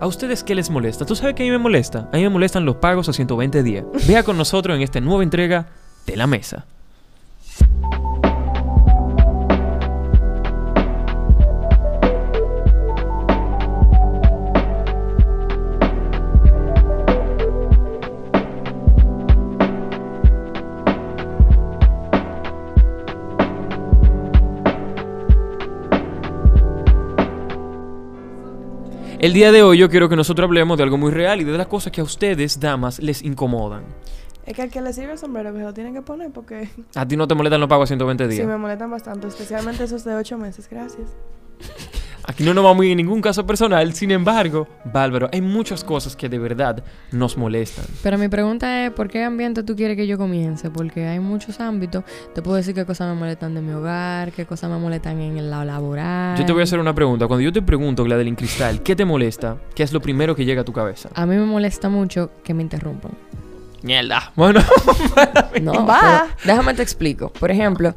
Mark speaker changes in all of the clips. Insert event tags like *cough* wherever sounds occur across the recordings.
Speaker 1: ¿A ustedes qué les molesta? ¿Tú sabes qué a mí me molesta? A mí me molestan los pagos a 120 días. Vea con nosotros en esta nueva entrega de La Mesa. El día de hoy yo quiero que nosotros hablemos de algo muy real y de las cosas que a ustedes, damas, les incomodan.
Speaker 2: Es que al que le sirve el sombrero lo tienen que poner porque
Speaker 1: A ti no te molestan los pagos a 120 *laughs* días.
Speaker 2: sí me molestan bastante, especialmente esos de ocho meses. Gracias. *laughs*
Speaker 1: Aquí no nos vamos a ir en ningún caso personal, sin embargo, Bárbaro, hay muchas cosas que de verdad nos molestan.
Speaker 3: Pero mi pregunta es, ¿por qué ambiente tú quieres que yo comience? Porque hay muchos ámbitos. Te puedo decir qué cosas me molestan de mi hogar, qué cosas me molestan en el lado laboral.
Speaker 1: Yo te voy a hacer una pregunta. Cuando yo te pregunto, Gladeline Cristal, ¿qué te molesta? ¿Qué es lo primero que llega a tu cabeza?
Speaker 3: A mí me molesta mucho que me interrumpan.
Speaker 1: Mierda. *laughs* Bueno, *laughs*
Speaker 3: No,
Speaker 2: Va.
Speaker 3: pero déjame te explico. Por ejemplo,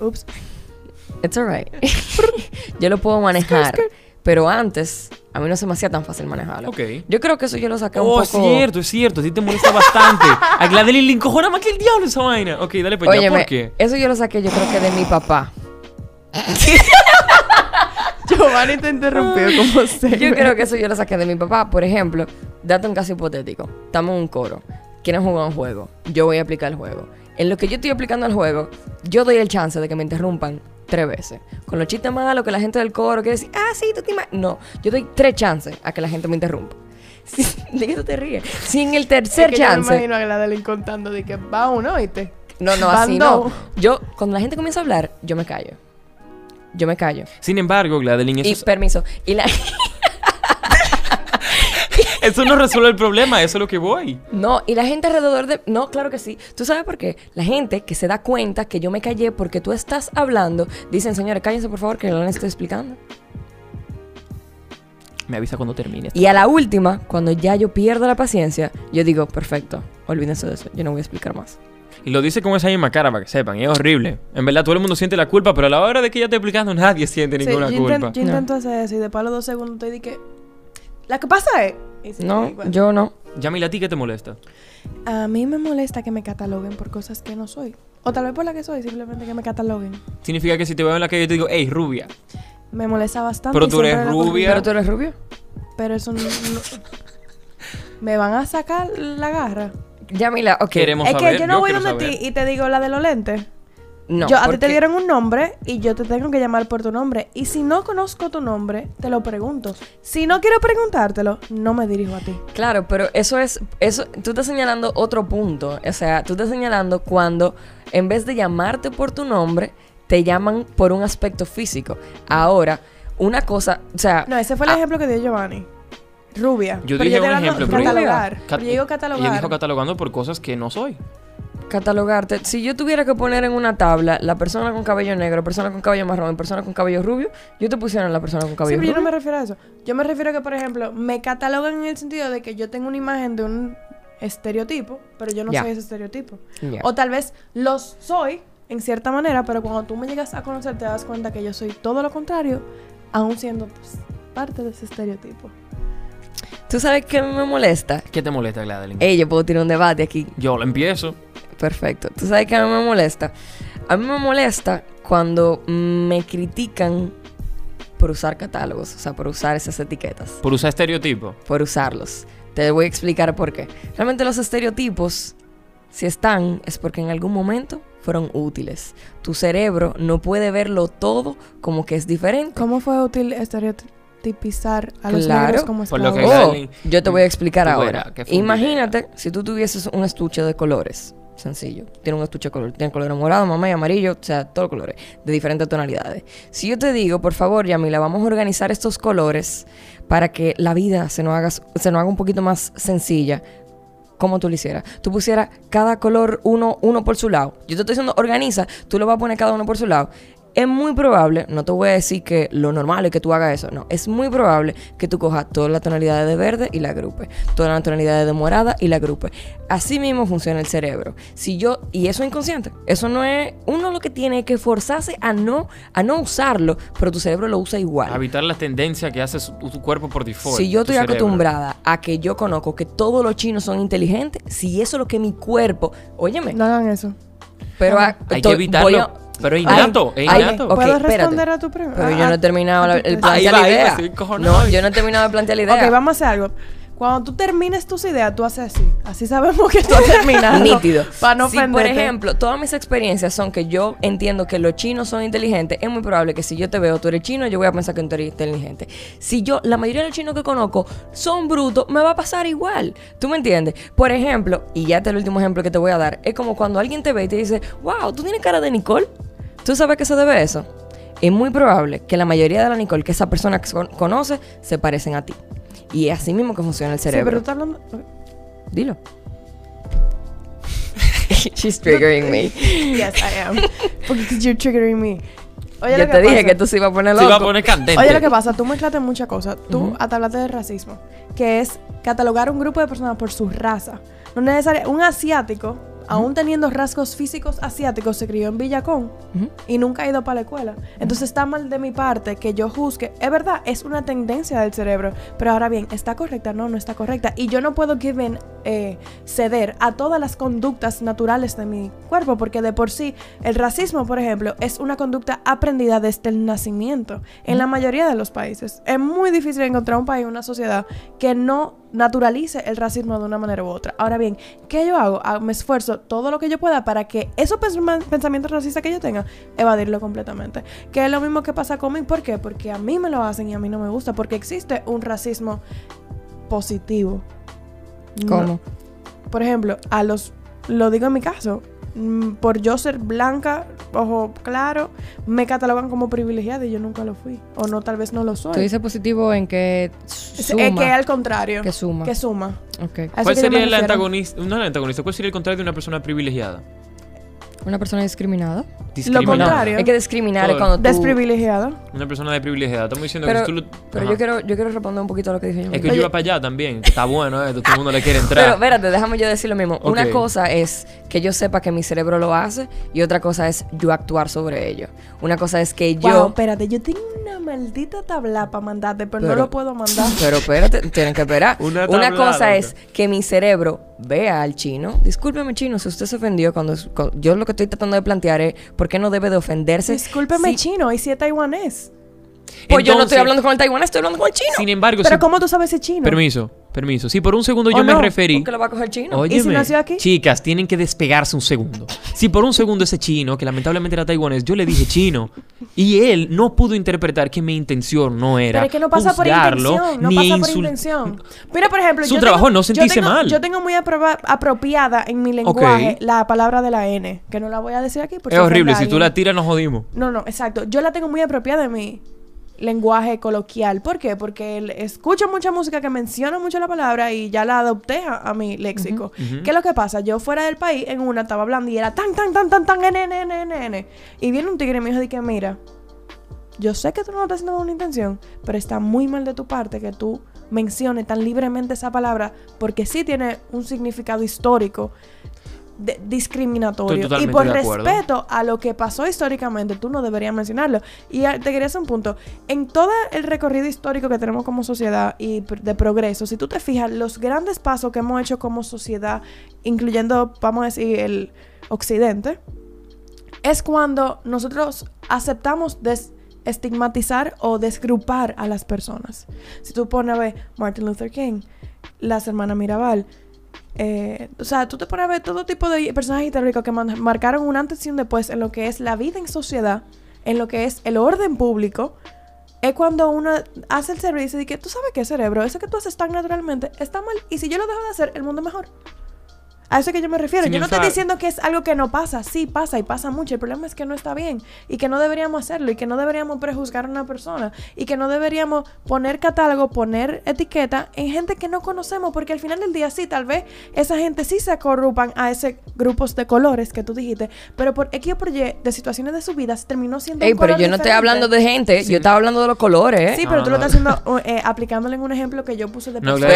Speaker 2: Ups.
Speaker 3: It's alright. *laughs* yo lo puedo manejar, pero antes a mí no se me hacía tan fácil manejarlo.
Speaker 1: ok.
Speaker 3: Yo creo que eso yo lo saqué un
Speaker 1: Oh,
Speaker 3: poco.
Speaker 1: es cierto, es cierto. A ti te molesta bastante. A Gladeline le encojona más que el diablo esa vaina. Ok, dale pues ya.
Speaker 3: Óyeme,
Speaker 1: ¿Por qué?
Speaker 3: eso yo lo saqué, yo creo que de mi papá. *laughs*
Speaker 2: Giovanni te interrumpió como se.
Speaker 3: Yo creo que eso yo lo saqué de mi papá. Por ejemplo, date un caso hipotético. Estamos en un coro. Quieren jugar un juego. Yo voy a aplicar el juego. En lo que yo estoy aplicando el juego, yo doy el chance de que me interrumpan tres veces. Con los chistes malos que la gente del coro quiere decir, ah, sí, tú te ima-". No, yo doy tres chances a que la gente me interrumpa. *laughs* ¿De qué tú te ríes? Si en el
Speaker 2: Es
Speaker 3: tercer
Speaker 2: que yo me
Speaker 3: chance.
Speaker 2: imagino a Gladeline contando de que va uno, ¿oíste?
Speaker 3: No, no, así no. Yo, cuando la gente comienza a hablar, yo me callo. Yo me callo.
Speaker 1: Sin embargo, Gladeline, eso,
Speaker 3: Y
Speaker 1: es-
Speaker 3: permiso. Y la. *laughs*
Speaker 1: eso no resuelve el problema. Eso es lo que voy.
Speaker 3: No, y la gente alrededor de... No, claro que sí. ¿Tú sabes por qué? La gente que se da cuenta que yo me callé porque tú estás hablando, dicen, señores, cállense por favor que yo les estoy explicando.
Speaker 1: Me avisa cuando termine.
Speaker 3: Y a la última, cuando ya yo pierdo la paciencia, yo digo, perfecto, olvídense de eso, yo no voy a explicar más.
Speaker 1: Y lo dice con esa misma cara para que sepan. y es horrible. En verdad, todo el mundo siente la culpa, pero a la hora de que ella esté explicando, nadie siente
Speaker 2: Sí,
Speaker 1: ninguna
Speaker 2: yo,
Speaker 1: culpa.
Speaker 2: inten- yo intento hacer eso y de palo dos segundos te di que. La que pasa es. Y
Speaker 3: No,
Speaker 2: igual.
Speaker 3: yo no.
Speaker 1: Yamila, ¿a ti qué te molesta?
Speaker 2: A mí me molesta que me cataloguen por cosas que no soy. O tal vez por la que soy, simplemente que me cataloguen.
Speaker 1: Significa que si te veo en la calle, yo te digo, hey, rubia.
Speaker 2: Me molesta bastante.
Speaker 1: Pero
Speaker 2: y
Speaker 1: tú eres rubia.
Speaker 3: ¿Pero tú eres rubio?
Speaker 2: Pero eso no, no- ¿Me van a sacar la garra?
Speaker 3: Ya, Mila, ok.
Speaker 1: Queremos
Speaker 2: es
Speaker 1: saber,
Speaker 2: que yo no voy
Speaker 1: quiero
Speaker 2: donde ti y te digo la de los lentes.
Speaker 3: No,
Speaker 2: yo, a ti te dieron un nombre y yo te tengo que llamar por tu nombre. Y si no conozco tu nombre, te lo pregunto. Si no quiero preguntártelo, no me dirijo a ti.
Speaker 3: Claro, pero eso es, eso, tú estás señalando otro punto. O sea, tú estás señalando cuando en vez de llamarte por tu nombre, te llaman por un aspecto físico. Ahora, una cosa, o sea,
Speaker 2: No, ese fue el
Speaker 3: Ah.
Speaker 2: ejemplo que dio Giovanni. Rubia.
Speaker 1: Yo
Speaker 2: Pero
Speaker 1: dije
Speaker 2: te
Speaker 1: un ejemplo, pero-
Speaker 2: Catalogar.
Speaker 1: Cat-
Speaker 2: Pero yo digo
Speaker 1: Ella
Speaker 2: catalogar.
Speaker 1: dijo catalogando por cosas que no soy.
Speaker 3: Catalogarte. Si yo tuviera que poner en una tabla la persona con cabello negro, persona con cabello marrón y persona con cabello rubio, yo te pusiera en la persona con
Speaker 2: Sí,
Speaker 3: cabello
Speaker 2: pero yo no
Speaker 3: rubio.
Speaker 2: me refiero a eso. Yo me refiero a que, por ejemplo, me catalogan en el sentido de que yo tengo una imagen de un estereotipo, pero yo no soy ese estereotipo. O tal vez los soy, en cierta manera, pero cuando tú me llegas a conocer te das cuenta que yo soy todo lo contrario, aún siendo pues, parte de ese estereotipo.
Speaker 3: ¿Tú sabes qué me molesta?
Speaker 1: ¿Qué te molesta, Gladeline?
Speaker 3: Ey, yo puedo tirar un debate aquí.
Speaker 1: Yo lo empiezo.
Speaker 3: Perfecto. ¿Tú sabes qué a mí me molesta? A mí me molesta cuando me critican por usar catálogos, o sea, por usar esas etiquetas,
Speaker 1: Por usar estereotipos.
Speaker 3: por usarlos. Te voy a explicar por qué. Realmente los estereotipos, si están, es porque en algún momento fueron útiles. Tu cerebro no puede verlo todo como que es diferente.
Speaker 2: ¿Cómo fue útil estereotipizar a los
Speaker 3: Claro.
Speaker 2: negros como
Speaker 1: Por lo que-?
Speaker 3: Oh, yo te voy a explicar
Speaker 1: tú
Speaker 3: ahora. Imagínate si tú tuvieses un estuche de colores. Sencillo. Tiene un estuche de color. Tiene color morado, mamá y amarillo. O sea, todos los colores. De diferentes tonalidades. Si yo te digo, por favor, Yamila, vamos a organizar estos colores para que la vida se nos haga, se nos haga un poquito más sencilla. ¿Cómo tú lo hicieras? Tú pusieras cada color uno, uno por su lado. Yo te estoy diciendo, organiza, tú lo vas a poner cada uno por su lado. Es muy probable, no te voy a decir que lo normal es que tú hagas eso, no, es muy probable que tú cojas todas las tonalidades de verde y la agrupe, todas las tonalidades de morada y la agrupe. Así mismo funciona el cerebro. Si yo, y eso es inconsciente, eso no es, uno lo que tiene es que forzarse a no, a no usarlo, pero tu cerebro lo usa igual.
Speaker 1: Evitar las tendencias que hace su- tu cuerpo por default.
Speaker 3: Si yo estoy
Speaker 1: cerebro.
Speaker 3: acostumbrada a que yo conozco que todos los chinos son inteligentes, si eso es lo que mi cuerpo, óyeme,
Speaker 2: No hagan eso.
Speaker 3: Pero a-
Speaker 1: Hay que evitarlo.
Speaker 3: a-
Speaker 1: Pero es innato, es innato.
Speaker 3: ok,
Speaker 2: ¿Puedo
Speaker 3: espérate.
Speaker 2: responder a tu pregunta?
Speaker 3: Pero yo no he terminado el
Speaker 2: Ah,
Speaker 3: plantear la
Speaker 1: va, ahí va,
Speaker 3: idea. No, yo no he terminado de plantear la idea.
Speaker 2: Ok, vamos a hacer algo. Cuando tú termines tus ideas, tú haces así. Así sabemos que tú has *laughs* terminado.
Speaker 3: Nítido.
Speaker 2: Para no
Speaker 3: si, por ejemplo, todas mis experiencias son que yo entiendo que los chinos son inteligentes, es muy probable que si yo te veo, tú eres chino, yo voy a pensar que tú eres inteligente. Si yo, la mayoría de los chinos que conozco son brutos, me va a pasar igual. ¿Tú me entiendes? Por ejemplo, y ya este es el último ejemplo que te voy a dar, es como cuando alguien te ve y te dice, wow, tú tienes cara de Nicole. ¿Tú sabes a qué se debe eso? Es muy probable que la mayoría de la Nicole que esa persona con- conoce se parecen a ti. Y es así mismo que funciona el
Speaker 2: Sí, pero
Speaker 3: cerebro.
Speaker 2: tú estás hablando...
Speaker 3: Dilo. *laughs* She's triggering me.
Speaker 2: Yes, I am. Porque you're triggering me. Oye,
Speaker 3: Yo
Speaker 2: lo
Speaker 3: te dije
Speaker 2: pasa-
Speaker 3: que tú se iba a poner
Speaker 1: Se
Speaker 3: loco.
Speaker 1: va a poner candente.
Speaker 2: Oye, lo que pasa, tú mezclaste muchas cosas. Tú hasta hablaste de racismo, que es catalogar un grupo de personas por su raza. No necesariamente un asiático, aún teniendo rasgos físicos asiáticos, se crió en Villacón y nunca ha ido para la escuela. Entonces está mal de mi parte que yo juzgue. Es verdad, es una tendencia del cerebro, pero ahora bien, ¿está correcta? No, no está correcta. Y yo no puedo give in, eh, ceder a todas las conductas naturales de mi cuerpo, porque de por sí el racismo, por ejemplo, es una conducta aprendida desde el nacimiento en la mayoría de los países. Es muy difícil encontrar un país, una sociedad que no naturalice el racismo de una manera u otra. Ahora bien, ¿qué yo hago? Ah, Me esfuerzo todo lo que yo pueda para que esos pens- pensamientos racistas que yo tenga, evadirlo completamente. Que es lo mismo que pasa conmigo. ¿Por qué? Porque a mí me lo hacen y a mí no me gusta. Porque existe un racismo positivo. No-
Speaker 3: ¿Cómo?
Speaker 2: por ejemplo, a los, lo digo en mi caso, por yo ser blanca, ojo claro, me catalogan como privilegiada y yo nunca lo fui. O no, tal vez no lo soy.
Speaker 3: Tú dices positivo en que
Speaker 2: Es-
Speaker 3: suma.
Speaker 2: es que al contrario.
Speaker 3: que suma.
Speaker 2: Que suma.
Speaker 1: ¿Cuál sería el antagonista? No el antagonista, ¿cuál sería el contrario de una persona privilegiada?
Speaker 3: Una persona discriminada.
Speaker 2: Lo contrario.
Speaker 3: Es que discriminar
Speaker 1: Todo.
Speaker 3: cuando tú...
Speaker 2: Desprivilegiada.
Speaker 1: Una persona de privilegiada. Estamos diciendo
Speaker 3: Pero,
Speaker 1: que tú lo-
Speaker 3: pero yo quiero, yo quiero responder un poquito a lo que dije yo.
Speaker 1: Es que yo iba para allá también. que Está bueno esto, todo el mundo le quiere entrar.
Speaker 3: Pero espérate, déjame yo decir lo mismo. Una cosa es que yo sepa que mi cerebro lo hace y otra cosa es yo actuar sobre ello. Una cosa es que yo...
Speaker 2: Wow, espérate, yo tengo una maldita tabla para mandarte, pero, no lo puedo mandar. *laughs*
Speaker 3: Pero espérate, tienen que esperar.
Speaker 1: Una
Speaker 3: cosa es que mi cerebro vea al chino. Discúlpeme, chino, si usted se ofendió cuando, cuando- Yo lo que estoy tratando de plantear es por qué no debe de ofenderse.
Speaker 2: Discúlpeme,
Speaker 3: si-
Speaker 2: chino, y si es taiwanés.
Speaker 3: Pues yo no estoy hablando con el taiwanés, estoy hablando con el chino.
Speaker 1: Sin embargo,
Speaker 2: Pero
Speaker 1: si-
Speaker 2: ¿cómo tú sabes si es chino?
Speaker 1: Permiso, permiso. Si por un segundo
Speaker 2: ¿O
Speaker 1: yo me
Speaker 2: no?
Speaker 1: referí...
Speaker 3: ¿Por qué lo va a coger chino?
Speaker 1: Óyeme,
Speaker 2: ¿Y si nació aquí?
Speaker 1: Chicas, tienen que despegarse un segundo. Si por un segundo ese chino, que lamentablemente era taiwanés, yo le dije chino, y él no pudo interpretar que mi intención no era
Speaker 2: Pero es que no pasa por
Speaker 1: juzgarlo,
Speaker 2: intención, no
Speaker 1: ni
Speaker 2: pasa por intención. Mira, por ejemplo,
Speaker 1: Su
Speaker 2: yo
Speaker 1: trabajo
Speaker 2: tengo-
Speaker 1: no
Speaker 2: yo
Speaker 1: sentirse
Speaker 2: tengo-
Speaker 1: mal.
Speaker 2: Yo tengo muy aproba- apropiada en mi lenguaje la palabra de la N, que no la voy a decir aquí porque
Speaker 1: Es horrible,
Speaker 2: ofende a
Speaker 1: si tú
Speaker 2: alguien.
Speaker 1: la tiras nos jodimos.
Speaker 2: No, no, exacto. Yo la tengo muy apropiada en mi lenguaje coloquial. ¿Por qué? Porque el- escucho mucha música que menciona mucho la palabra y ya la adopté a, a mi léxico. ¿Qué es lo que pasa? Yo fuera del país, en una estaba hablando y era tan, tan, tan, tan, tan, n, n, n, n, n. Y viene un tigre y me dijo, de que mira, yo sé que tú no lo estás haciendo con una intención, pero está muy mal de tu parte que tú menciones tan libremente esa palabra porque sí tiene un significado histórico de- discriminatorio. Y por respeto a lo que pasó históricamente, tú no deberías mencionarlo. Y te quería hacer un punto. En todo el recorrido histórico que tenemos como sociedad y de progreso, si tú te fijas, los grandes pasos que hemos hecho como sociedad, incluyendo, vamos a decir, el occidente, es cuando nosotros aceptamos desestigmatizar o desgrupar a las personas. Si tú pones a ver Martin Luther King, las hermanas Mirabal, eh, o sea, tú te pones a ver todo tipo de personajes históricos que marcaron un antes y un después en lo que es la vida en sociedad, en lo que es el orden público. Es cuando uno hace el cerebro y dice que tú sabes qué cerebro, eso que tú haces tan naturalmente está mal. Y si yo lo dejo de hacer, el mundo mejor. A eso es que yo me refiero.
Speaker 1: Sin
Speaker 2: yo no estoy diciendo que es algo que no pasa. Sí, pasa y pasa mucho. El problema es que no está bien. Y que no deberíamos hacerlo. Y que no deberíamos prejuzgar a una persona. Y que no deberíamos poner catálogo, poner etiqueta en gente que no conocemos. Porque al final del día, sí, tal vez esa gente sí se corrupan a ese grupos de colores que tú dijiste. Pero por X o por Y de situaciones de su vida se terminó siendo
Speaker 3: Ey,
Speaker 2: un
Speaker 3: pero
Speaker 2: color
Speaker 3: yo no estoy
Speaker 2: diferente.
Speaker 3: hablando de gente,
Speaker 1: Sí.
Speaker 3: yo estaba hablando de los colores, ¿eh?
Speaker 2: Sí,
Speaker 1: No,
Speaker 2: pero tú
Speaker 1: no,
Speaker 2: lo estás haciendo eh, aplicándole en un ejemplo que yo puse de
Speaker 1: No,
Speaker 3: no,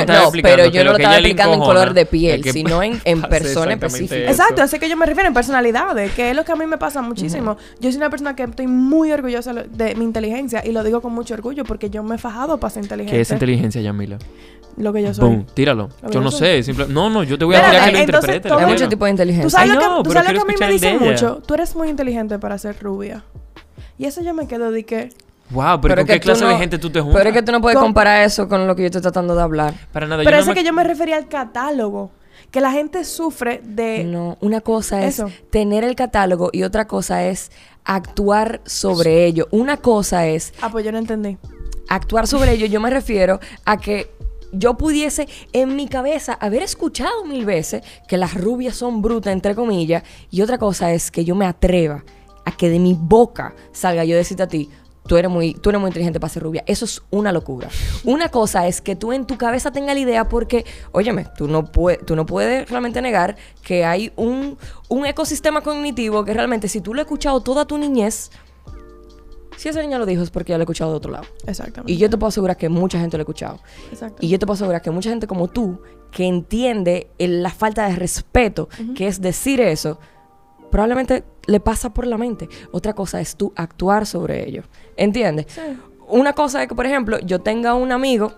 Speaker 3: pero yo no
Speaker 1: lo
Speaker 3: lo estaba explicando en color de piel,
Speaker 1: es que
Speaker 3: sino en, en *laughs* persona específica.
Speaker 1: eso.
Speaker 2: Exacto, así que yo me refiero en personalidades, que es lo que a mí me pasa muchísimo. Yo soy una persona que estoy muy orgullosa lo- de mi inteligencia y lo digo con mucho orgullo porque yo me he fajado para ser inteligente.
Speaker 1: ¿Qué es inteligencia, Yamila?
Speaker 2: Lo que yo soy.
Speaker 1: Boom, tíralo. Yo
Speaker 2: yo
Speaker 1: no
Speaker 2: soy.
Speaker 1: sé, simple- no, no, yo te voy a tirar que lo interprete.
Speaker 3: Hay
Speaker 1: nena.
Speaker 3: tipos de
Speaker 2: Tú
Speaker 3: inteligencia.
Speaker 2: sabes,
Speaker 1: Ay,
Speaker 2: lo, que,
Speaker 1: no,
Speaker 2: tú sabes lo que a mí me dicen mucho. Tú eres muy inteligente para ser rubia. Y eso yo me quedo de que...
Speaker 1: Wow, pero, ¿con qué clase de gente tú te juntas?
Speaker 3: Pero es que tú no puedes
Speaker 2: Con-
Speaker 3: comparar eso con lo que yo estoy tratando de hablar.
Speaker 1: Para nada,
Speaker 2: Pero
Speaker 1: yo
Speaker 2: eso
Speaker 1: no
Speaker 2: que yo me refería al catálogo. Que la gente sufre de...
Speaker 3: No, una cosa es
Speaker 2: Eso.
Speaker 3: tener el catálogo y otra cosa es actuar sobre ello. Una cosa es
Speaker 2: Ah, pues yo no entendí.
Speaker 3: actuar sobre ello. Yo me refiero a que yo pudiese en mi cabeza haber escuchado mil veces que las rubias son brutas, entre comillas, y otra cosa es que yo me atreva a que de mi boca salga yo decirte a ti, tú eres muy, tú eres muy inteligente para ser rubia. Eso es una locura. Una cosa es que tú en tu cabeza tengas la idea porque, óyeme, tú no, puedes, tú no puedes realmente negar que hay un, un ecosistema cognitivo que realmente si tú lo has escuchado toda tu niñez, si esa niña lo dijo es porque ya lo he escuchado de otro lado.
Speaker 2: Exactamente.
Speaker 3: Y yo te puedo asegurar que mucha gente lo ha escuchado.
Speaker 2: Exacto.
Speaker 3: Y yo te puedo asegurar que mucha gente como tú, que entiende el- la falta de respeto que es decir eso, probablemente le pasa por la mente. Otra cosa es tú actuar sobre ello. ¿Entiendes?
Speaker 2: Sí.
Speaker 3: Una cosa es que, por ejemplo, yo tenga un amigo,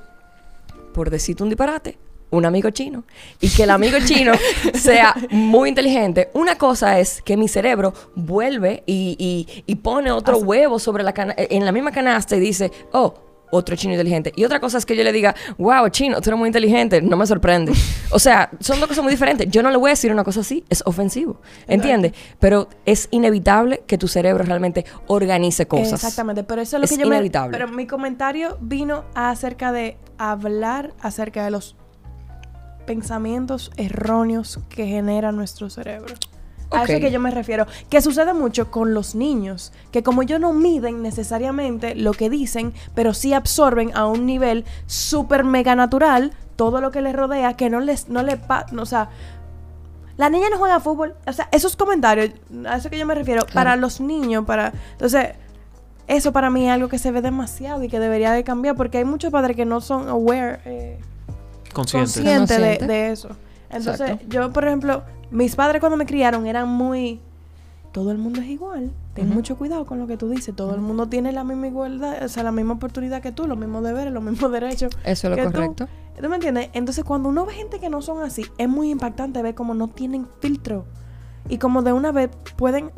Speaker 3: por decirte un disparate, un amigo chino, y que el amigo chino *laughs* sea muy inteligente. Una cosa es que mi cerebro vuelve y, y- y pone otro huevo sobre la cana- en la misma canasta y dice, oh, otro chino inteligente. Y otra cosa es que yo le diga, wow, chino, tú eres muy inteligente, no me sorprende. *laughs* O sea, son dos cosas muy diferentes. Yo no le voy a decir una cosa así, es ofensivo, ¿entiendes? Pero es inevitable que tu cerebro realmente organice cosas.
Speaker 2: Exactamente, pero eso es lo
Speaker 3: Es
Speaker 2: que yo
Speaker 3: inevitable.
Speaker 2: me... Pero mi comentario vino acerca de hablar acerca de los pensamientos erróneos que genera nuestro cerebro. A
Speaker 3: Ok.
Speaker 2: eso es que yo me refiero. Que sucede mucho con los niños. Que como ellos no miden necesariamente lo que dicen, pero sí absorben a un nivel súper mega natural todo lo que les rodea, que no les, no le pa- no, o sea, la niña no juega fútbol. O sea, esos comentarios, a eso que yo me refiero, para los niños, para. Entonces, eso para mí es algo que se ve demasiado y que debería de cambiar porque hay muchos padres que no son aware, eh,
Speaker 1: Consciente.
Speaker 2: conscientes de,
Speaker 3: Consciente.
Speaker 2: de eso. Entonces,
Speaker 3: Exacto.
Speaker 2: yo, por ejemplo, mis padres cuando me criaron eran muy. Todo el mundo es igual. Ten mucho cuidado con lo que tú dices. Todo el mundo tiene la misma igualdad, o sea, la misma oportunidad que tú, los mismos deberes, los mismos derechos.
Speaker 3: Eso es lo
Speaker 2: tú.
Speaker 3: correcto.
Speaker 2: ¿Tú me entiendes? Entonces, cuando uno ve gente que no son así, es muy impactante ver cómo no tienen filtro. Y como de una vez pueden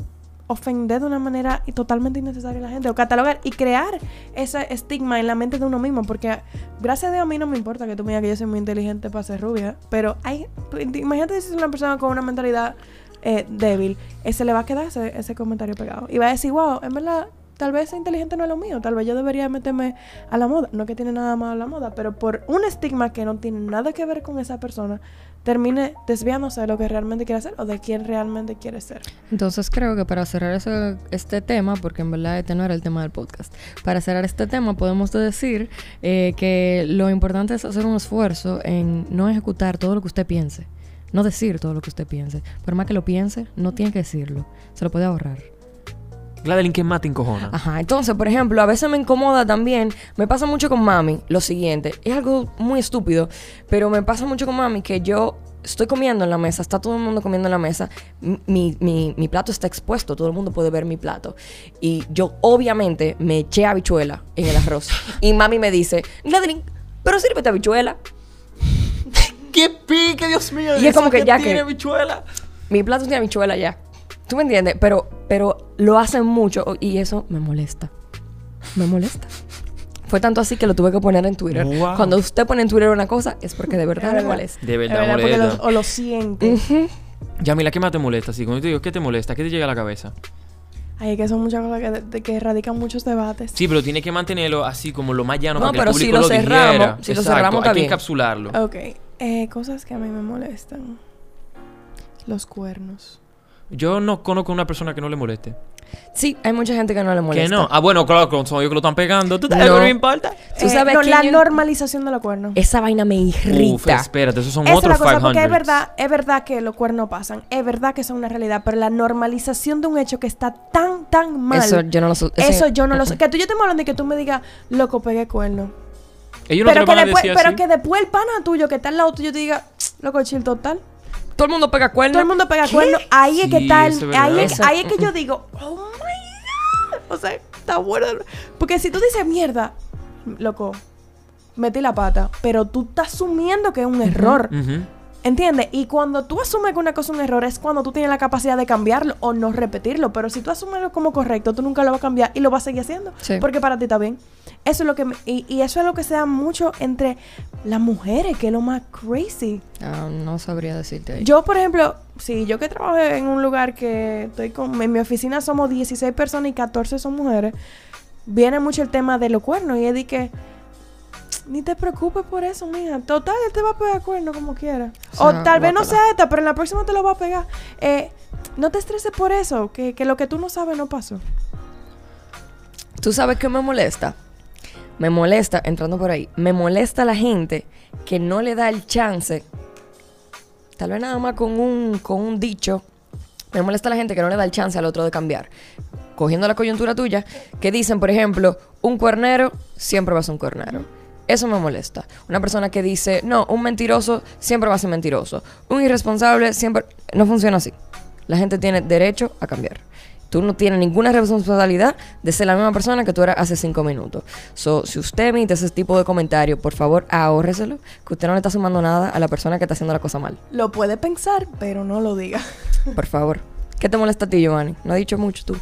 Speaker 2: ofender de una manera totalmente innecesaria a la gente. O catalogar y crear ese estigma en la mente de uno mismo. Porque, gracias a Dios, a mí no me importa que tú me digas que yo soy muy inteligente para ser rubia. Pero hay... Imagínate si es una persona con una mentalidad eh, débil. eh, se le va a quedar ese, ese comentario pegado. Y va a decir, wow, en verdad... Tal vez ser inteligente no es lo mío, tal vez yo debería meterme a la moda. No que tiene nada malo la moda, pero por un estigma que no tiene nada que ver con esa persona, termine desviándose de lo que realmente quiere hacer o de quién realmente quiere ser.
Speaker 3: Entonces creo que para cerrar este tema, porque en verdad este no era el tema del podcast, para cerrar este tema podemos decir eh, que lo importante es hacer un esfuerzo en no ejecutar todo lo que usted piense, no decir todo lo que usted piense. Por más que lo piense, no tiene que decirlo, se lo puede ahorrar.
Speaker 1: Gladeline, ¿qué más te encojona?
Speaker 3: Ajá, entonces, por ejemplo, a veces me incomoda también, me pasa mucho con mami, lo siguiente, es algo muy estúpido, pero me pasa mucho con mami que yo estoy comiendo en la mesa, está todo el mundo comiendo en la mesa, mi, mi- mi plato está expuesto, todo el mundo puede ver mi plato. Y yo obviamente me eché habichuela en el arroz. *laughs* y mami me dice, Gladeline, pero sírvete habichuela. *laughs*
Speaker 1: ¡Qué pique, Dios mío!
Speaker 3: Y es como que ya que-
Speaker 1: tiene bichuela.
Speaker 3: Mi plato tiene habichuela ya. ¿Tú me entiendes? Pero, pero lo hacen mucho y eso me molesta. Me molesta. Fue tanto así que lo tuve que poner en Twitter.
Speaker 1: Wow.
Speaker 3: Cuando usted pone en Twitter una cosa es porque de verdad le molesta.
Speaker 1: De verdad, molesta.
Speaker 2: lo, o lo siente.
Speaker 3: Ujú.
Speaker 1: Yamila, ¿qué más te molesta? Si cuando yo te digo, ¿qué te molesta? ¿Qué te llega a la cabeza?
Speaker 2: Ay, es que son muchas cosas que, de- que radican muchos debates.
Speaker 1: Sí, pero tienes que mantenerlo así como lo más llano
Speaker 3: No,
Speaker 1: para que
Speaker 3: pero
Speaker 1: el
Speaker 3: si
Speaker 1: público
Speaker 3: lo
Speaker 1: lo,
Speaker 3: cerramos-
Speaker 1: dijera.
Speaker 3: si lo cerramos,
Speaker 1: hay que encapsularlo.
Speaker 2: Ok, eh, cosas que a mí me molestan. Los cuernos.
Speaker 1: Yo no conozco a una persona que no le moleste.
Speaker 3: Sí, hay mucha gente que no le molesta.
Speaker 1: Que no. Ah, bueno, claro, son ellos que lo están pegando. ¿Tú
Speaker 3: No.
Speaker 1: no me importa?
Speaker 3: ¿Tú
Speaker 2: Eh,
Speaker 3: sabes
Speaker 2: no, la
Speaker 3: yo-
Speaker 2: normalización de los cuernos.
Speaker 3: Esa vaina me
Speaker 1: Uf,
Speaker 3: irrita.
Speaker 1: espérate, esos son
Speaker 2: Esa es
Speaker 1: otros
Speaker 2: la cosa,
Speaker 1: 500.
Speaker 2: porque es verdad, es verdad que los cuernos pasan, es verdad que son una realidad, pero la normalización de un hecho que está tan, tan mal,
Speaker 3: Eso
Speaker 2: eso,
Speaker 3: yo no lo su- ese-
Speaker 2: yo no lo sé. Que tú yo te hablando y que tú me digas, loco, pegué cuerno.
Speaker 1: Ellos no te
Speaker 2: pero
Speaker 1: lo
Speaker 2: que
Speaker 1: a
Speaker 2: después,
Speaker 1: decir
Speaker 2: pero
Speaker 1: así.
Speaker 2: que después el pana tuyo que está al lado tuyo te diga, loco, chill total.
Speaker 3: Todo el mundo pega cuernos.
Speaker 2: Todo el mundo pega cuerno. Ahí es que
Speaker 1: Sí, es
Speaker 2: ahí, es, ahí es que yo digo, oh my god. O sea, está bueno. Porque si tú dices mierda, loco, metí la pata, pero tú estás asumiendo que es un error.
Speaker 1: Ujú.
Speaker 2: ¿Entiendes? Y cuando tú asumes que una cosa es un error es cuando tú tienes la capacidad de cambiarlo o no repetirlo. Pero si tú asumes lo como correcto, tú nunca lo vas a cambiar y lo vas a seguir haciendo.
Speaker 3: Sí.
Speaker 2: Porque para ti está bien. Eso es lo que... me- y, y eso es lo que se da mucho entre las mujeres, que es lo más crazy.
Speaker 3: Ah, no sabría decirte ahí.
Speaker 2: Yo, por ejemplo, sí, yo que trabajo en un lugar que estoy con... En mi oficina somos 16 personas y 14 son mujeres. Viene mucho el tema de los cuernos y es de que... Ni te preocupes por eso, mija. Total, él te va a pegar cuerno como quiera.
Speaker 3: O
Speaker 2: tal vez no sea esta, pero en la próxima te lo va a pegar. Eh, no te estreses por eso, que, que lo que tú no sabes no pasó.
Speaker 3: ¿Tú sabes qué me molesta? Me molesta, entrando por ahí, me molesta la gente que no le da el chance, tal vez nada más con un, con un dicho, me molesta la gente que no le da el chance al otro de cambiar. Cogiendo la coyuntura tuya, que dicen, por ejemplo, un cuernero siempre va a ser un cuernero. Eso me molesta. Una persona que dice, no, un mentiroso siempre va a ser mentiroso. Un irresponsable siempre... No funciona así. La gente tiene derecho a cambiar. Tú no tienes ninguna responsabilidad de ser la misma persona que tú eras hace cinco minutos. So, si usted emite ese tipo de comentario, por favor, ahórreselo, que usted no le está sumando nada a la persona que está haciendo la cosa mal.
Speaker 2: Lo puede pensar, pero no lo diga.
Speaker 3: Por favor. ¿Qué te molesta a ti, Giovanni? No has dicho mucho tú.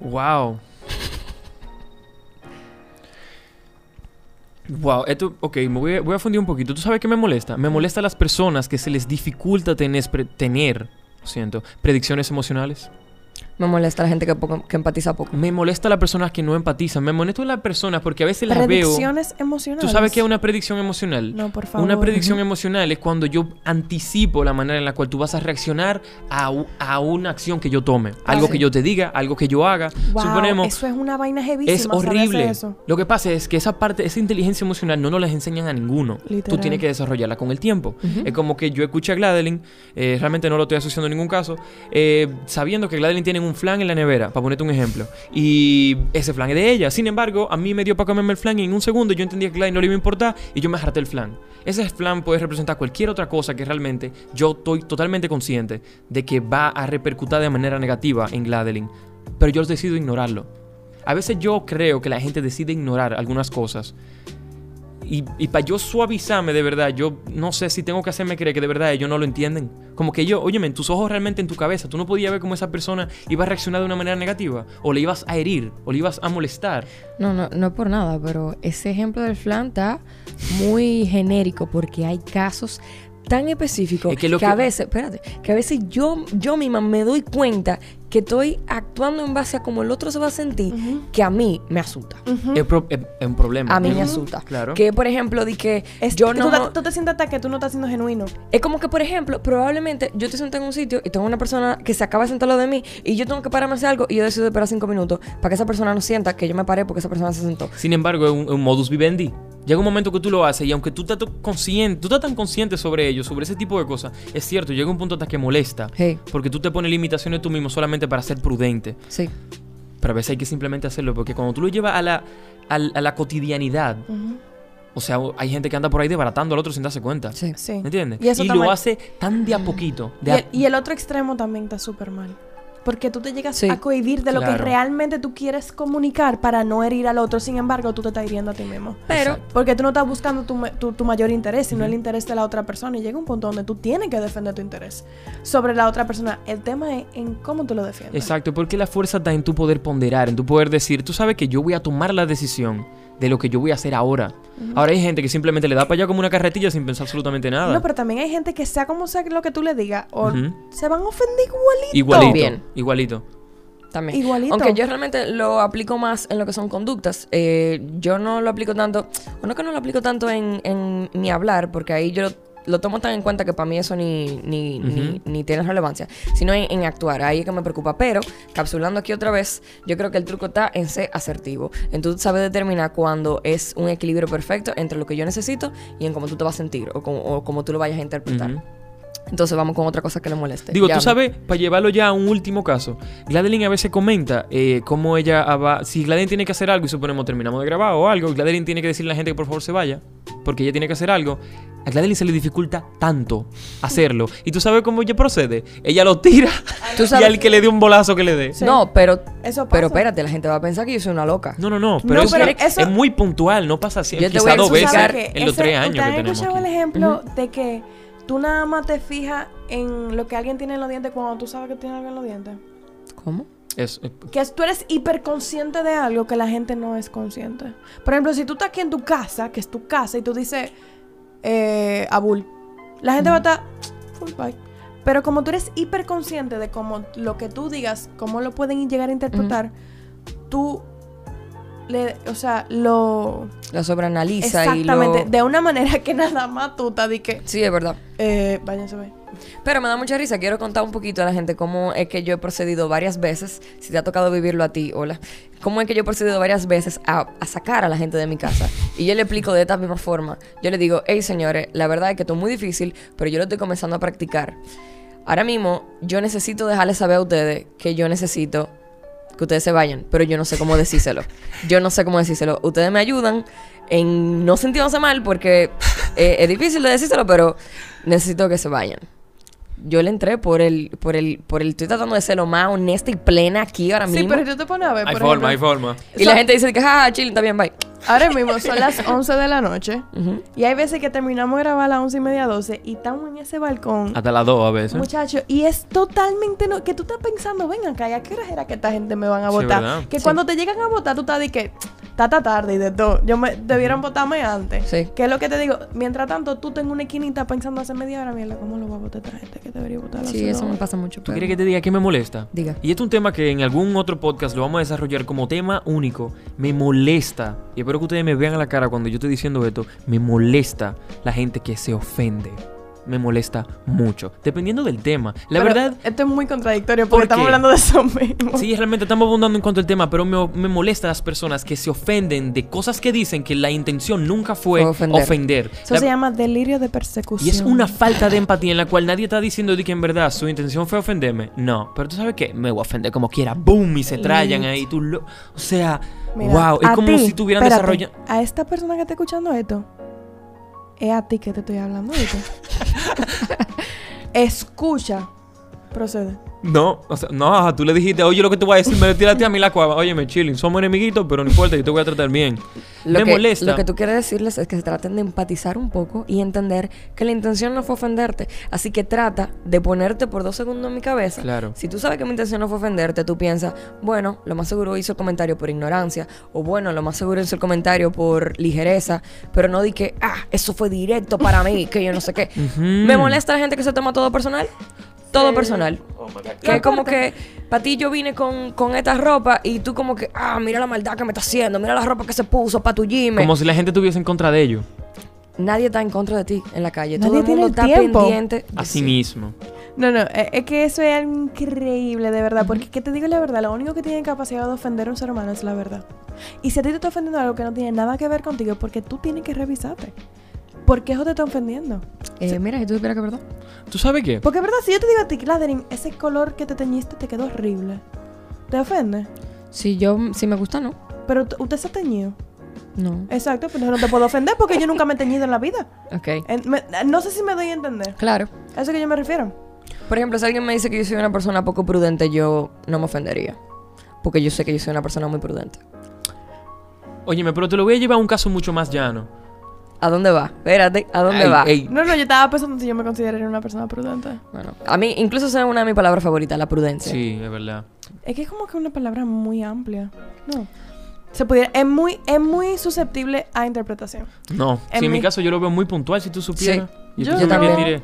Speaker 1: Wow. Wow, esto, ok, me voy a, voy a fundir un poquito. ¿Tú sabes qué me molesta? Me molesta a las personas que se les dificulta tener, tener siento, predicciones emocionales.
Speaker 3: Me molesta la gente que, poco- que empatiza poco.
Speaker 1: Me molesta a las personas que no empatizan. Me molesta a las personas porque a veces las veo.
Speaker 2: Predicciones emocionales.
Speaker 1: ¿Tú sabes qué es una predicción emocional?
Speaker 2: No, por favor.
Speaker 1: Una predicción emocional es cuando yo anticipo la manera en la cual tú vas a reaccionar a, a una acción que yo tome. Algo
Speaker 2: sí.
Speaker 1: que yo te diga, algo que yo haga.
Speaker 2: Wow,
Speaker 1: Suponemos,
Speaker 2: eso es una vaina heavísima.
Speaker 1: es horrible.
Speaker 2: Eso.
Speaker 1: Lo que pasa es que esa parte, esa inteligencia emocional no nos la enseñan a ninguno. Tú
Speaker 2: Literal.
Speaker 1: tienes que desarrollarla con el tiempo. Es como que yo escuché a Gladeline, eh, realmente no lo estoy asociando en ningún caso, eh, sabiendo que Gladeline tiene un flan en la nevera, para ponerte un ejemplo. Y ese flan es de ella. Sin embargo, a mí me dio para comerme el flan en un segundo yo entendía que Gladeline no le iba a importar y yo me harté el flan. Ese flan puede representar cualquier otra cosa que realmente yo estoy totalmente consciente de que va a repercutir de manera negativa en Gladeline. Pero yo decido ignorarlo. A veces yo creo que la gente decide ignorar algunas cosas. Y, y para yo suavizarme de verdad, yo no sé si tengo que hacerme creer que de verdad ellos no lo entienden. Como que yo, óyeme, en tus ojos realmente en tu cabeza, tú no podías ver cómo esa persona iba a reaccionar de una manera negativa. O le ibas a herir, o le ibas a molestar.
Speaker 3: No, no, no es por nada, pero ese ejemplo del flan está muy genérico porque hay casos tan específicos
Speaker 1: Es
Speaker 3: que,
Speaker 1: que
Speaker 3: a veces, espérate, que a veces yo, yo misma me doy cuenta que estoy actuando en base a cómo el otro se va a sentir, que a mí me asusta.
Speaker 1: Es, pro- es- es un problema.
Speaker 3: A mí me asusta.
Speaker 1: Claro.
Speaker 3: Que, por ejemplo, di que
Speaker 2: Es-
Speaker 3: yo
Speaker 2: tú,
Speaker 3: no...
Speaker 2: te- tú te sientes hasta que tú no estás siendo genuino.
Speaker 3: Es como que, por ejemplo, probablemente yo estoy sentada en un sitio y tengo una persona que se acaba de sentar lo de mí y yo tengo que pararme a hacer algo y yo decido esperar cinco minutos para que esa persona no sienta que yo me paré porque esa persona se sentó.
Speaker 1: Sin embargo, es un, es un modus vivendi. Llega un momento que tú lo haces y aunque tú estás consciente, tú estás tan consciente sobre ello, sobre ese tipo de cosas, es cierto, llega un punto hasta que molesta.
Speaker 3: Hey,
Speaker 1: Porque tú te pones limitaciones tú mismo solamente para ser prudente.
Speaker 3: sí.
Speaker 1: Pero a veces hay que simplemente hacerlo porque cuando tú lo llevas a la, al- a la cotidianidad,
Speaker 2: Ujú.
Speaker 1: o sea, hay gente que anda por ahí desbaratando al otro sin darse cuenta.
Speaker 3: Sí.
Speaker 2: Sí.
Speaker 1: ¿Me entiendes?
Speaker 2: Y eso
Speaker 1: Y lo hace tan de a poquito. de
Speaker 2: Y
Speaker 1: a-
Speaker 2: el, y el otro extremo también está súper mal. Porque tú te llegas
Speaker 3: Sí.
Speaker 2: a cohibir de lo que realmente tú quieres comunicar para no herir al otro. Sin embargo, tú te estás hiriendo a ti mismo.
Speaker 3: Pero,
Speaker 1: Exacto.
Speaker 2: Porque tú no estás buscando tu, tu- tu mayor interés, sino el interés de la otra persona. Y llega un punto donde tú tienes que defender tu interés sobre la otra persona. El tema es en cómo tú lo defiendes.
Speaker 1: Exacto, porque la fuerza está en tu poder ponderar, en tu poder decir, tú sabes que yo voy a tomar la decisión de lo que yo voy a hacer ahora. Ahora hay gente que simplemente le da para allá como una carretilla sin pensar absolutamente nada.
Speaker 2: No, pero también hay gente que sea como sea lo que tú le digas, o se van a ofender igualito.
Speaker 1: Igualito.
Speaker 3: Bien.
Speaker 1: Igualito.
Speaker 3: también.
Speaker 2: Igualito.
Speaker 3: Aunque yo realmente lo aplico más en lo que son conductas. eh, yo no lo aplico tanto, o no que no lo aplico tanto en, en mi hablar, porque ahí yo lo tomo tan en cuenta que para mí eso ni, ni, ni, ni tiene relevancia, sino en, en actuar. Ahí es que me preocupa. Pero, capsulando aquí otra vez, yo creo que el truco está en ser asertivo. En tú sabes determinar cuando es un equilibrio perfecto entre lo que yo necesito y en cómo tú te vas a sentir o cómo, o cómo tú lo vayas a interpretar. Entonces vamos con otra cosa que le moleste.
Speaker 1: Digo,
Speaker 3: Ya
Speaker 1: tú sabes, para llevarlo ya a un último caso, Gladeline a veces comenta eh, cómo ella va. Si Gladeline tiene que hacer algo y suponemos terminamos de grabar o algo, Gladeline tiene que decirle a la gente que por favor se vaya, porque ella tiene que hacer algo. A Gladeline se le dificulta tanto hacerlo. Y tú sabes cómo ella procede. Ella lo tira
Speaker 3: Tú *laughs*
Speaker 1: y
Speaker 3: sabes-
Speaker 1: al que le dé un bolazo que le dé.
Speaker 2: Sí.
Speaker 3: No, pero,
Speaker 2: Eso pasa.
Speaker 3: pero espérate, la gente va a pensar que yo soy una loca.
Speaker 1: No, no, no. Pero,
Speaker 2: No,
Speaker 1: eso,
Speaker 2: pero
Speaker 1: es,
Speaker 2: eso-
Speaker 1: es muy puntual. No pasa así.
Speaker 3: Yo te voy a
Speaker 1: dos veces en los
Speaker 2: Ese-
Speaker 1: tres años
Speaker 2: ¿ustedes
Speaker 1: que tenemos
Speaker 2: escuchado
Speaker 1: aquí.
Speaker 2: el ejemplo de que tú nada más te fijas en lo que alguien tiene en los dientes cuando tú sabes que tiene algo en los dientes?
Speaker 3: ¿Cómo?
Speaker 1: Es- eh,
Speaker 2: Que tú eres hiperconsciente de algo que la gente no es consciente. Por ejemplo, si tú estás aquí en tu casa, que es tu casa, y tú dices, eh, Abul, la gente va a estar, full bye. Pero como tú eres hiperconsciente de cómo lo que tú digas, cómo lo pueden llegar a interpretar, tú, le, o sea, lo...
Speaker 3: Lo sobreanaliza y
Speaker 2: Exactamente,
Speaker 3: lo...
Speaker 2: de una manera que nada más tú estás de que,
Speaker 3: Sí, es verdad.
Speaker 2: eh, váyanse a ver.
Speaker 3: Pero me da mucha risa. Quiero contar un poquito a la gente cómo es que yo he procedido varias veces, si te ha tocado vivirlo a ti, hola, cómo es que yo he procedido varias veces a, a sacar a la gente de mi casa. Y yo le explico de esta misma forma. Yo le digo, hey señores, la verdad es que esto es muy difícil, pero yo lo estoy comenzando a practicar. Ahora mismo yo necesito dejarles saber a ustedes que yo necesito que ustedes se vayan, pero yo no sé cómo decírselo. Yo no sé cómo decírselo. Ustedes me ayudan en no sentirse mal porque eh, es difícil de decírselo, pero necesito que se vayan. Yo le entré por el, por el, por el, estoy tratando de ser lo más honesta y plena aquí ahora mismo.
Speaker 2: Sí, pero yo te pones a ver,
Speaker 1: hay
Speaker 2: por
Speaker 1: forma, hay
Speaker 2: ejemplo,
Speaker 1: forma.
Speaker 3: y la gente dice que, ah, chile, está bien, bye.
Speaker 2: Ahora mismo son las 11 de la noche. Y hay veces que terminamos de grabar a las 11 y media, 12 y estamos en ese balcón.
Speaker 1: Hasta las dos a veces.
Speaker 2: Muchacho, y es totalmente no, que tú estás pensando, ven acá, ¿y a qué hora era que esta gente me van a votar? que
Speaker 3: Sí.
Speaker 2: cuando te llegan a votar, tú estás de que está tarde y de todo. Yo me debieron votarme antes.
Speaker 3: Sí.
Speaker 2: Que es lo que te digo, mientras tanto tú tengo una esquinita pensando hace media hora, mierda, ¿cómo lo va a votar esta gente que debería votar?
Speaker 3: Sí, eso me pasa mucho.
Speaker 1: ¿Tú
Speaker 3: pero-
Speaker 1: quieres que te diga qué me molesta?
Speaker 3: Diga.
Speaker 1: Y este es un tema que en algún otro podcast lo vamos a desarrollar como tema único. Me molesta, y espero que ustedes me vean a la cara cuando yo estoy diciendo esto, me molesta la gente que se ofende. Me molesta mucho. Dependiendo del tema. La
Speaker 2: Pero
Speaker 1: verdad,
Speaker 2: Esto es muy contradictorio
Speaker 1: ¿Por
Speaker 2: porque estamos
Speaker 1: qué?
Speaker 2: hablando de eso mismo.
Speaker 1: sí, realmente estamos abundando en cuanto al tema, pero me, me molesta las personas que se ofenden de cosas que dicen que la intención nunca fue
Speaker 3: ofender.
Speaker 1: ofender.
Speaker 2: Eso
Speaker 1: La-
Speaker 2: se llama delirio de persecución.
Speaker 1: Y es una falta de empatía en la cual nadie está diciendo de que en verdad su intención fue ofenderme. No, pero tú sabes qué, me voy a ofender como quiera. ¡Boom! Y se trayan ahí. Tú lo... O sea,
Speaker 2: Mira,
Speaker 1: wow. Es
Speaker 2: a
Speaker 1: como
Speaker 2: ti,
Speaker 1: si tuvieran desarrollado...
Speaker 2: A esta persona que está escuchando esto, es a ti que te estoy hablando. *laughs* Escucha. Procede.
Speaker 1: No, o sea, no, tú le dijiste, oye, lo que te voy a decir, me tírate a mí la cuava. Óyeme, chilling, somos enemiguitos, pero no importa, yo te voy a tratar bien.
Speaker 3: Lo
Speaker 1: me
Speaker 3: que,
Speaker 1: molesta.
Speaker 3: Lo que tú quieres decirles es que se traten de empatizar un poco y entender que la intención no fue ofenderte. Así que trata de ponerte por dos segundos en mi cabeza.
Speaker 1: Claro.
Speaker 3: Si tú sabes que mi intención no fue ofenderte, tú piensas, bueno, lo más seguro hizo el comentario por ignorancia. O bueno, lo más seguro hizo el comentario por ligereza. Pero no di que, ah, eso fue directo para mí, que yo no sé qué. *laughs* Me molesta la gente que se toma todo personal. Todo personal. Que
Speaker 2: La
Speaker 3: es como que para ti yo vine con, con esta ropa y tú como que, ah, mira la maldad que me está haciendo, mira la ropa que se puso para tu gym.
Speaker 1: Como si la gente estuviese en contra de ellos.
Speaker 3: Nadie está en contra de ti en la calle.
Speaker 2: Nadie
Speaker 3: Todo el
Speaker 2: tiene
Speaker 3: mundo
Speaker 2: el
Speaker 3: está
Speaker 2: tiempo.
Speaker 3: pendiente. de
Speaker 1: Así
Speaker 3: sí.
Speaker 1: mismo.
Speaker 2: No, no, eh, es que eso es algo increíble, de verdad. Porque, que te digo la verdad, lo único que tiene capacidad de ofender a un ser humano es la verdad. Y si a ti te está ofendiendo algo que no tiene nada que ver contigo, es porque tú tienes que revisarte. ¿Por qué eso te está ofendiendo?
Speaker 3: Eh, Mira, si tú supieras que es verdad.
Speaker 1: ¿Tú sabes qué?
Speaker 2: Porque, verdad, si yo te digo a ti, Gladerin, ese color que te teñiste te quedó horrible. ¿Te ofende?
Speaker 3: Si yo, si me gusta, no.
Speaker 2: Pero usted se ha teñido.
Speaker 3: No.
Speaker 2: Exacto, pero no te puedo ofender porque yo nunca me he teñido en la vida.
Speaker 3: Ok.
Speaker 2: En- me- no sé si me doy a entender.
Speaker 3: Claro.
Speaker 2: A eso que yo me refiero.
Speaker 3: Por ejemplo, si alguien me dice que yo soy una persona poco prudente, yo no me ofendería. Porque yo sé que yo soy una persona muy prudente.
Speaker 1: Óyeme, pero te lo voy a llevar a un caso mucho más llano.
Speaker 3: ¿A dónde va? Espérate, ¿a dónde
Speaker 1: Ey,
Speaker 3: va?
Speaker 1: ey,
Speaker 2: No, no, yo estaba pensando si yo me consideraría una persona prudente.
Speaker 3: Bueno, a mí incluso esa es una de mis palabras favoritas, la prudencia.
Speaker 1: Sí, es verdad.
Speaker 2: Es que es como que una palabra muy amplia. No. Se pudiera, es muy, es muy susceptible a interpretación.
Speaker 1: No,
Speaker 2: En
Speaker 1: sí, en mi
Speaker 2: mi-
Speaker 1: caso yo lo veo muy puntual, si tú supieras. Y
Speaker 2: Yo también.
Speaker 1: diré,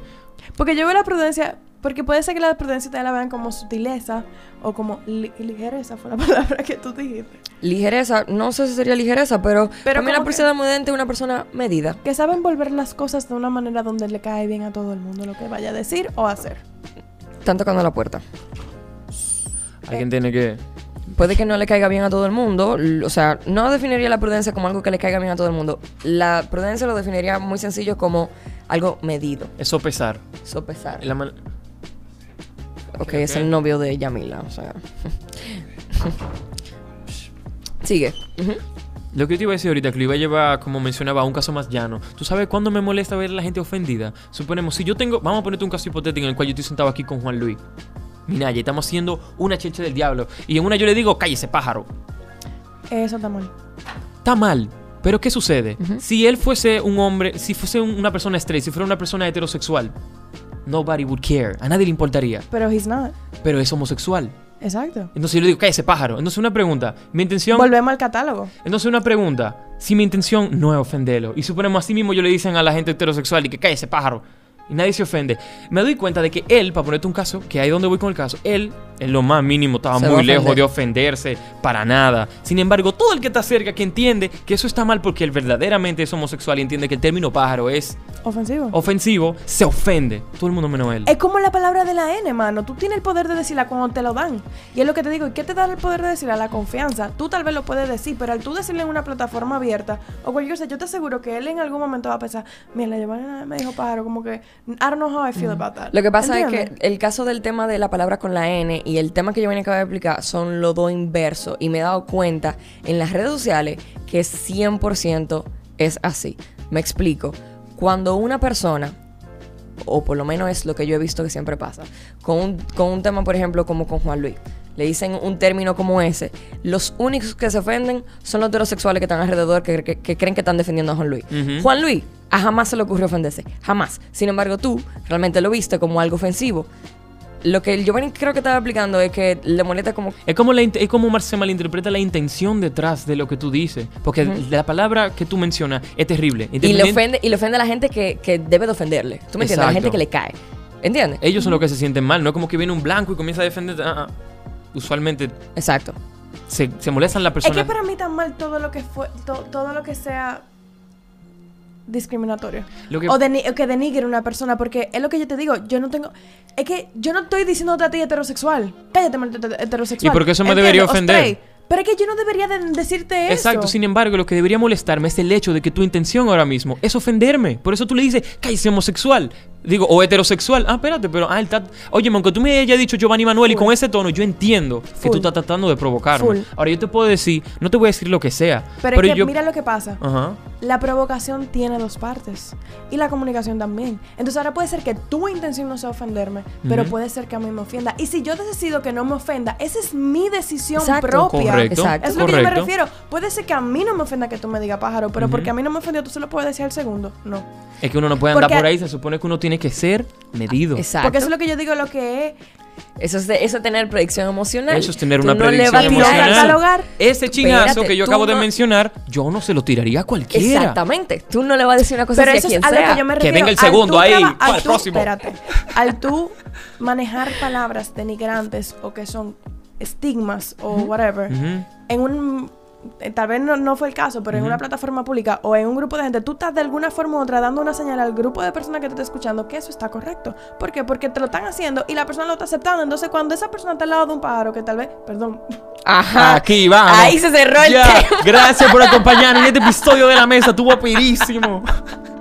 Speaker 2: Porque yo veo la prudencia Porque puede ser que la prudencia te la vean como sutileza o como li- ligereza, fue la *laughs* palabra que tú dijiste.
Speaker 3: Ligereza, no sé si sería ligereza, pero,
Speaker 2: Pero
Speaker 3: también la
Speaker 2: como que-
Speaker 3: persona prudente es una persona medida.
Speaker 2: Que saben volver las cosas de una manera donde le cae bien a todo el mundo lo que vaya a decir o hacer.
Speaker 3: Están tocando la puerta.
Speaker 1: Alguien tiene que...
Speaker 3: Puede que no le caiga bien a todo el mundo. O sea, no definiría la prudencia como algo que le caiga bien a todo el mundo. La prudencia lo definiría muy sencillo como algo medido.
Speaker 1: Eso pesar.
Speaker 3: Sopesar.
Speaker 1: La man-
Speaker 3: Ok, es el novio de Yamila, o sea. Sigue.
Speaker 1: Lo que yo te iba a decir ahorita, que lo iba a llevar, como mencionaba, a un caso más llano. ¿Tú sabes cuándo me molesta ver a la gente ofendida? Suponemos, si yo tengo... Vamos a ponerte un caso hipotético en el cual yo estoy sentado aquí con Juan Luis. Minaya, estamos haciendo una cheche del diablo. Y en una yo le digo, cállese, pájaro.
Speaker 2: Eso está mal.
Speaker 1: Está mal. Pero ¿qué sucede?
Speaker 3: Ujú.
Speaker 1: Si él fuese un hombre, si fuese un- una persona straight, si fuera una persona heterosexual, nobody would care. A nadie le importaría.
Speaker 2: Pero he's not.
Speaker 1: Pero es homosexual.
Speaker 2: Exacto.
Speaker 1: Entonces yo le digo, cállese, pájaro. Entonces una pregunta. Mi intención...
Speaker 2: Volvemos al catálogo.
Speaker 1: Entonces una pregunta. Si mi intención no es ofenderlo, y suponemos así mismo yo le dicen a la gente heterosexual y que cállese pájaro, y nadie se ofende, me doy cuenta de que él, para ponerte un caso, que ahí donde voy con el caso, él, en lo más mínimo, estaba
Speaker 3: Se
Speaker 1: muy lejos de ofenderse para nada. Sin embargo, todo el que está cerca, que entiende que eso está mal porque él verdaderamente es homosexual y entiende que el término pájaro es
Speaker 2: Ofensivo.
Speaker 1: ofensivo, se ofende. Todo el mundo menos él.
Speaker 2: Es como la palabra de la N, mano. Tú tienes el poder de decirla cuando te lo dan. Y es lo que te digo. ¿Y qué te da el poder de decirla? La confianza. Tú tal vez lo puedes decir, pero al tú decirle en una plataforma abierta o cualquier cosa, yo te aseguro que él en algún momento va a pensar, mira, la Giovanna me dijo pájaro, como que, I don't know how I feel about that.
Speaker 3: Lo que pasa es que el caso del tema de la palabra con la N y el tema que yo venía acaba de explicar son los dos inversos. Y me he dado cuenta en las redes sociales que 100% es así. Me explico. Cuando una persona, o por lo menos es lo que yo he visto que siempre pasa, con un, con un tema, por ejemplo, como con Juan Luis, le dicen un término como ese, los únicos que se ofenden son los heterosexuales que están alrededor que, que- que creen que están defendiendo a Juan Luis. Juan Luis, a jamás se le ocurrió ofenderse, jamás. Sin embargo, tú realmente lo viste como algo ofensivo. Lo que el Giovanni creo que estaba explicando es que le molesta como
Speaker 1: Es como, la, es como se malinterpreta la intención detrás de lo que tú dices. Porque la palabra que tú mencionas es terrible.
Speaker 3: y le ofende y le ofende a la gente que, que debe de ofenderle. ¿Tú me entiendes? A la gente que le cae. ¿Entiendes?
Speaker 1: Ellos son los que se sienten mal. No es como que viene un blanco y comienza a defender. ah, ah. Usualmente
Speaker 3: Exacto.
Speaker 1: se, se molestan la
Speaker 2: Es
Speaker 1: persona.
Speaker 2: que para mí tan mal todo lo que fue, to- todo lo que sea discriminatorio.
Speaker 1: Lo que-
Speaker 2: O, que denigre una persona, porque es lo que yo te digo, yo no tengo... Es que yo no estoy diciéndote a ti heterosexual. Cállate, heterosexual.
Speaker 1: ¿Y por qué eso me
Speaker 2: ¿Entiendes?
Speaker 1: debería ofender?
Speaker 2: Pero es que yo no debería de decirte eso.
Speaker 1: Exacto, sin embargo, lo que debería molestarme es el hecho de que tu intención ahora mismo es ofenderme. Por eso tú le dices, cállese homosexual. Digo, o heterosexual. Ah, espérate, pero. Ah, él está. Oye, aunque tú me hayas dicho Giovanni Manuel y con ese tono, yo entiendo que tú estás tratando de provocarme.
Speaker 2: Full.
Speaker 1: Ahora, yo te puedo decir, no te voy a decir lo que sea.
Speaker 2: Pero,
Speaker 1: Pero,
Speaker 2: es que
Speaker 1: yo.
Speaker 2: mira lo que pasa.
Speaker 1: Ajá.
Speaker 2: La provocación tiene dos partes. Y la comunicación también. Entonces ahora puede ser que tu intención no sea ofenderme, pero puede ser que a mí me ofenda. Y si yo decido que no me ofenda, esa es mi decisión
Speaker 3: Exacto.
Speaker 2: propia.
Speaker 1: Correcto.
Speaker 3: Exacto.
Speaker 2: Es lo que yo me refiero. Puede ser que a mí no me ofenda que tú me digas pájaro, pero porque a mí no me ofendió, tú se lo puedes decir al segundo. No.
Speaker 1: Es que uno no puede andar
Speaker 2: Porque-
Speaker 1: por ahí, se supone que uno tiene que ser medido.
Speaker 3: Exacto.
Speaker 2: Porque eso es lo que yo digo, lo que es.
Speaker 3: Eso es, de- eso es tener predicción emocional.
Speaker 1: Eso es tener
Speaker 3: Tú
Speaker 1: una
Speaker 3: no le
Speaker 1: predicción
Speaker 3: vas a tirar-
Speaker 1: emocional.
Speaker 2: catalogar.
Speaker 1: Ese chingazo
Speaker 3: Espérate,
Speaker 1: que yo acabo de mencionar, yo no se lo tiraría a cualquiera.
Speaker 3: Exactamente. Tú no le vas a decir una cosa
Speaker 2: Pero
Speaker 3: así
Speaker 2: eso
Speaker 3: a
Speaker 2: es
Speaker 3: quien
Speaker 2: a lo
Speaker 3: sea.
Speaker 2: que yo me
Speaker 1: Que
Speaker 2: refiero.
Speaker 1: venga el
Speaker 2: Al
Speaker 1: segundo
Speaker 2: tú
Speaker 1: ahí. Próximo.
Speaker 2: Espérate. Al tú manejar palabras denigrantes o que son estigmas o whatever en un tal vez no, no fue el caso, pero en una plataforma pública o en un grupo de gente, tú estás de alguna forma u otra dando una señal al grupo de personas que te está escuchando que eso está correcto. ¿Por qué? Porque te lo están haciendo y la persona lo está aceptando. Entonces, cuando esa persona está al lado de un pájaro que tal vez, perdón,
Speaker 3: Ajá.
Speaker 1: Aquí vamos.
Speaker 3: Ahí se cerró el
Speaker 1: Ya,
Speaker 3: tema.
Speaker 1: Gracias por acompañarnos en este episodio de la mesa. Tuvo pirísimo. *laughs*